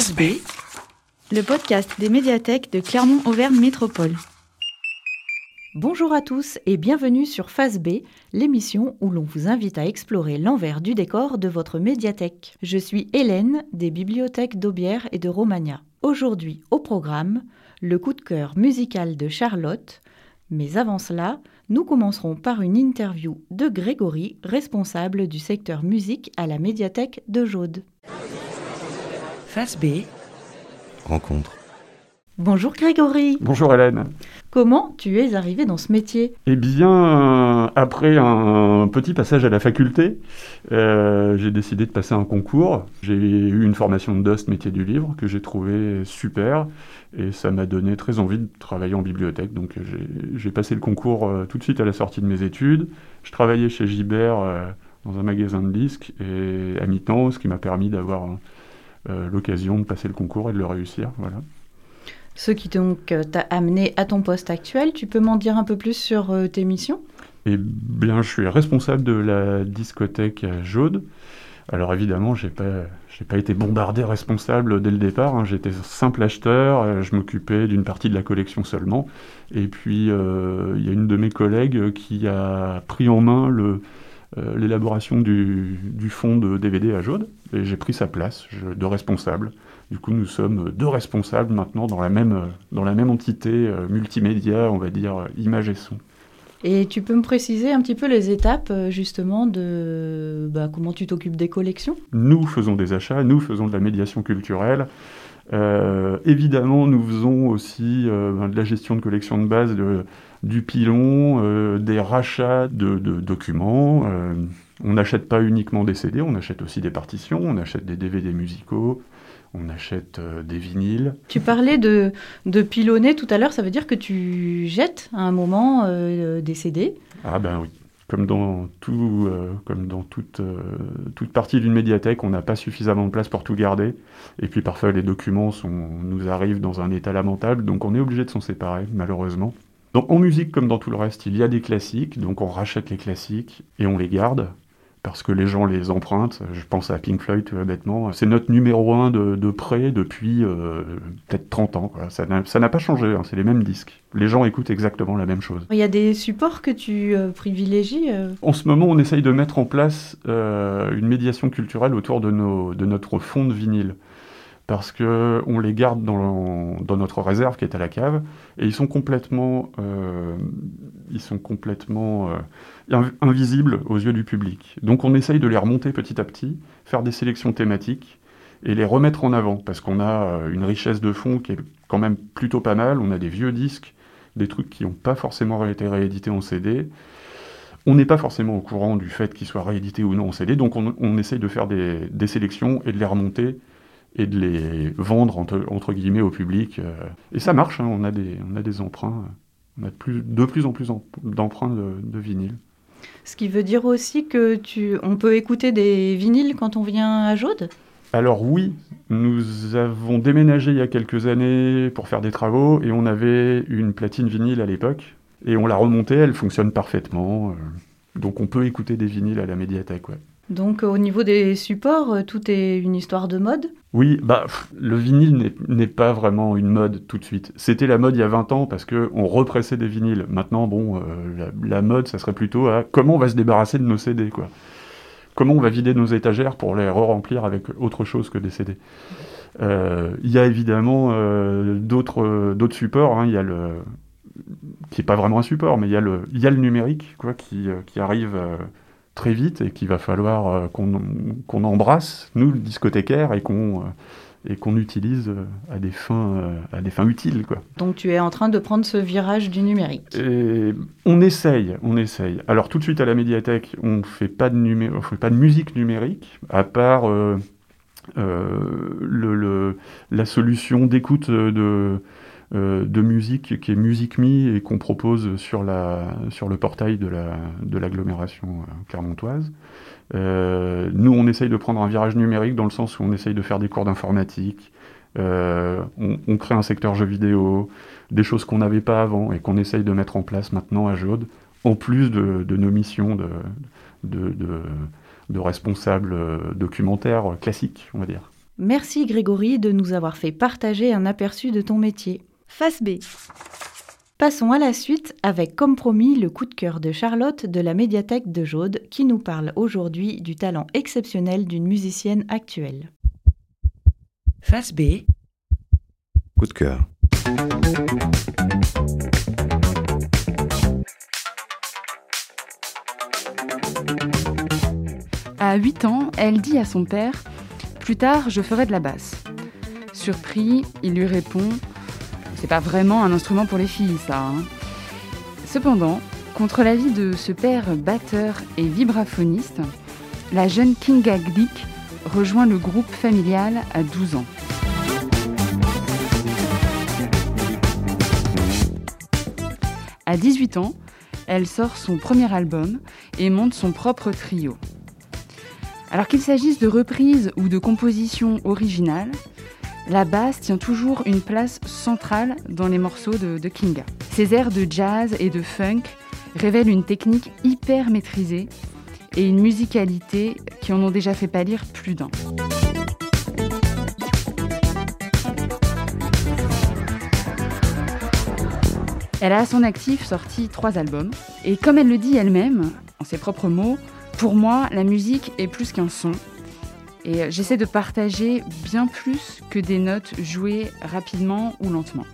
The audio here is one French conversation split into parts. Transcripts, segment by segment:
Face B, le podcast des médiathèques de Clermont-Auvergne Métropole. Bonjour à tous et bienvenue sur Face B, l'émission où l'on vous invite à explorer l'envers du décor de votre médiathèque. Je suis Hélène des bibliothèques d'Aubière et de Romagna. Aujourd'hui au programme, le coup de cœur musical de Charlotte. Mais avant cela, nous commencerons par une interview de Grégory, responsable du secteur musique à la médiathèque de Jaude. Face B, rencontre. Bonjour Grégory. Bonjour Hélène. Comment tu es arrivé dans ce métier? Eh bien, après un petit passage à la faculté, euh, j'ai décidé de passer un concours. J'ai eu une formation de DOST métier du livre que j'ai trouvé super et ça m'a donné très envie de travailler en bibliothèque. Donc j'ai passé le concours euh, tout de suite à la sortie de mes études. Je travaillais chez Gibert euh, dans un magasin de disques et à mi-temps, ce qui m'a permis d'avoir l'occasion de passer le concours et de le réussir. Voilà ce qui donc euh, t'a amené à ton poste actuel. Tu peux m'en dire un peu plus sur euh, tes missions? Eh bien, je suis responsable de la discothèque à Jaude. Alors évidemment, j'ai pas, j'ai pas été bombardé responsable dès le départ. Hein. J'étais simple acheteur. Euh, je m'occupais d'une partie de la collection seulement. Et puis, il y a une de mes collègues qui a pris en main l'élaboration du, du fond de DVD à Jaude. Et j'ai pris sa place de responsable. Du coup, nous sommes deux responsables maintenant dans la même, dans la même entité euh, multimédia, on va dire euh, image et son. Et tu peux me préciser un petit peu les étapes euh, justement de bah, comment tu t'occupes des collections? Nous faisons des achats, nous faisons de la médiation culturelle. évidemment, nous faisons aussi ben, de la gestion de collections de base, de, du pilon, des rachats de, de documents. on n'achète pas uniquement des CD, on achète aussi des partitions, on achète des DVD musicaux, on achète euh, des vinyles. Tu parlais de, de pilonner tout à l'heure, ça veut dire que tu jettes à un moment euh, des CD Ah ben oui. Comme dans, tout, euh, comme dans toute, toute partie d'une médiathèque, on n'a pas suffisamment de place pour tout garder. Et puis parfois les documents sont, nous arrivent dans un état lamentable, donc on est obligé de s'en séparer, malheureusement. Donc en musique comme dans tout le reste, il y a des classiques, donc on rachète les classiques et on les garde parce que les gens les empruntent. Je pense à Pink Floyd tout bêtement. C'est notre numéro un de, près depuis euh, peut-être 30 ans. Ça n'a pas changé, hein. c'est les mêmes disques. Les gens écoutent exactement la même chose. Il y a des supports que tu euh, privilégies euh? En ce moment, on essaye de mettre en place une médiation culturelle autour de, nos, de notre fond de vinyle parce qu'on les garde dans, notre réserve qui est à la cave, et ils sont complètement, euh, euh, invisibles aux yeux du public. Donc on essaye de les remonter petit à petit, faire des sélections thématiques, et les remettre en avant, parce qu'on a euh, une richesse de fond qui est quand même plutôt pas mal, on a des vieux disques, des trucs qui n'ont pas forcément été réédités en CD, on n'est pas forcément au courant du fait qu'ils soient réédités ou non en CD, donc on, essaye de faire des sélections et de les remonter et de les vendre entre, guillemets au public. Euh. Et ça marche, hein, on, a des, on a des emprunts, on a de plus, de plus en plus d'emprunts de, de vinyle. Ce qui veut dire aussi que tu, on peut écouter des vinyles quand on vient à Jaude? Alors oui, nous avons déménagé il y a quelques années pour faire des travaux et on avait une platine vinyle à l'époque et on l'a remontée, elle fonctionne parfaitement. Euh. donc on peut écouter des vinyles à la médiathèque. Ouais. Donc au niveau des supports, euh, tout est une histoire de mode Oui, bah, le vinyle n'est pas vraiment une mode tout de suite. C'était la mode il y a 20 ans parce qu'on repressait des vinyles. Maintenant, bon, euh, la, mode, ça serait plutôt comment on va se débarrasser de nos CD, quoi. Comment on va vider nos étagères pour les re-remplir avec autre chose que des CD. Euh, il y a évidemment d'autres supports. Hein. Il y a le qui n'est pas vraiment un support, mais il y a le, numérique quoi, qui arrive très vite et qu'il va falloir euh, qu'on embrasse, nous, le discothécaire, et qu'on euh, et qu'on utilise euh, à des fins, à des fins utiles. Quoi. Donc tu es en train de prendre ce virage du numérique et On essaye, on essaye. Alors tout de suite à la médiathèque, on ne fait, pas de fait pas de musique numérique, à part le, la solution d'écoute de, de musique qui est Musique Me et qu'on propose sur, la, sur le portail de, la, de l'agglomération euh, clermontoise. Euh, nous, on essaye de prendre un virage numérique dans le sens où on essaye de faire des cours d'informatique, on, crée un secteur jeux vidéo, des choses qu'on n'avait pas avant et qu'on essaye de mettre en place maintenant à Jaude, en plus de, nos missions de, de, de, de responsables documentaires classiques, on va dire. Merci Grégory de nous avoir fait partager un aperçu de ton métier. Face B. Passons à la suite avec comme promis le coup de cœur de Charlotte de la médiathèque de Jaude qui nous parle aujourd'hui du talent exceptionnel d'une musicienne actuelle. Face B. Coup de cœur. À 8 ans, elle dit à son père Plus tard, je ferai de la basse. Surpris, il lui répond C'est pas vraiment un instrument pour les filles, ça. hein. Cependant, contre l'avis de ce père batteur et vibraphoniste, la jeune Kinga Glick rejoint le groupe familial à 12 ans. À 18 ans, elle sort son premier album et monte son propre trio. Alors qu'il s'agisse de reprises ou de compositions originales, la basse tient toujours une place centrale dans les morceaux de, de Kinga. Ses airs de jazz et de funk révèlent une technique hyper maîtrisée et une musicalité qui en ont déjà fait pâlir plus d'un. Elle a à son actif sorti trois albums, et comme elle le dit elle-même, en ses propres mots, pour moi, la musique est plus qu'un son. Et j'essaie de partager bien plus que des notes jouées rapidement ou lentement.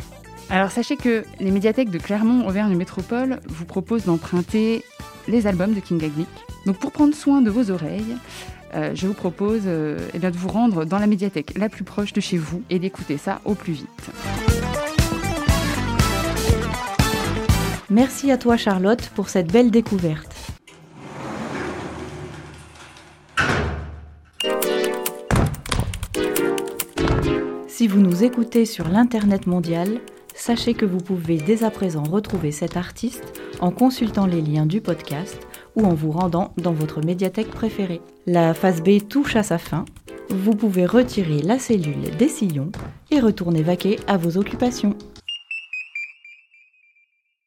Alors sachez que les médiathèques de Clermont-Auvergne Métropole vous proposent d'emprunter les albums de King Glick. Donc pour prendre soin de vos oreilles, euh, je vous propose euh, eh de vous rendre dans la médiathèque la plus proche de chez vous et d'écouter ça au plus vite. Merci à toi Charlotte pour cette belle découverte. Si vous nous écoutez sur l'Internet mondial, sachez que vous pouvez dès à présent retrouver cet artiste en consultant les liens du podcast ou en vous rendant dans votre médiathèque préférée. La phase B touche à sa fin. Vous pouvez retirer la cellule des sillons et retourner vaquer à vos occupations.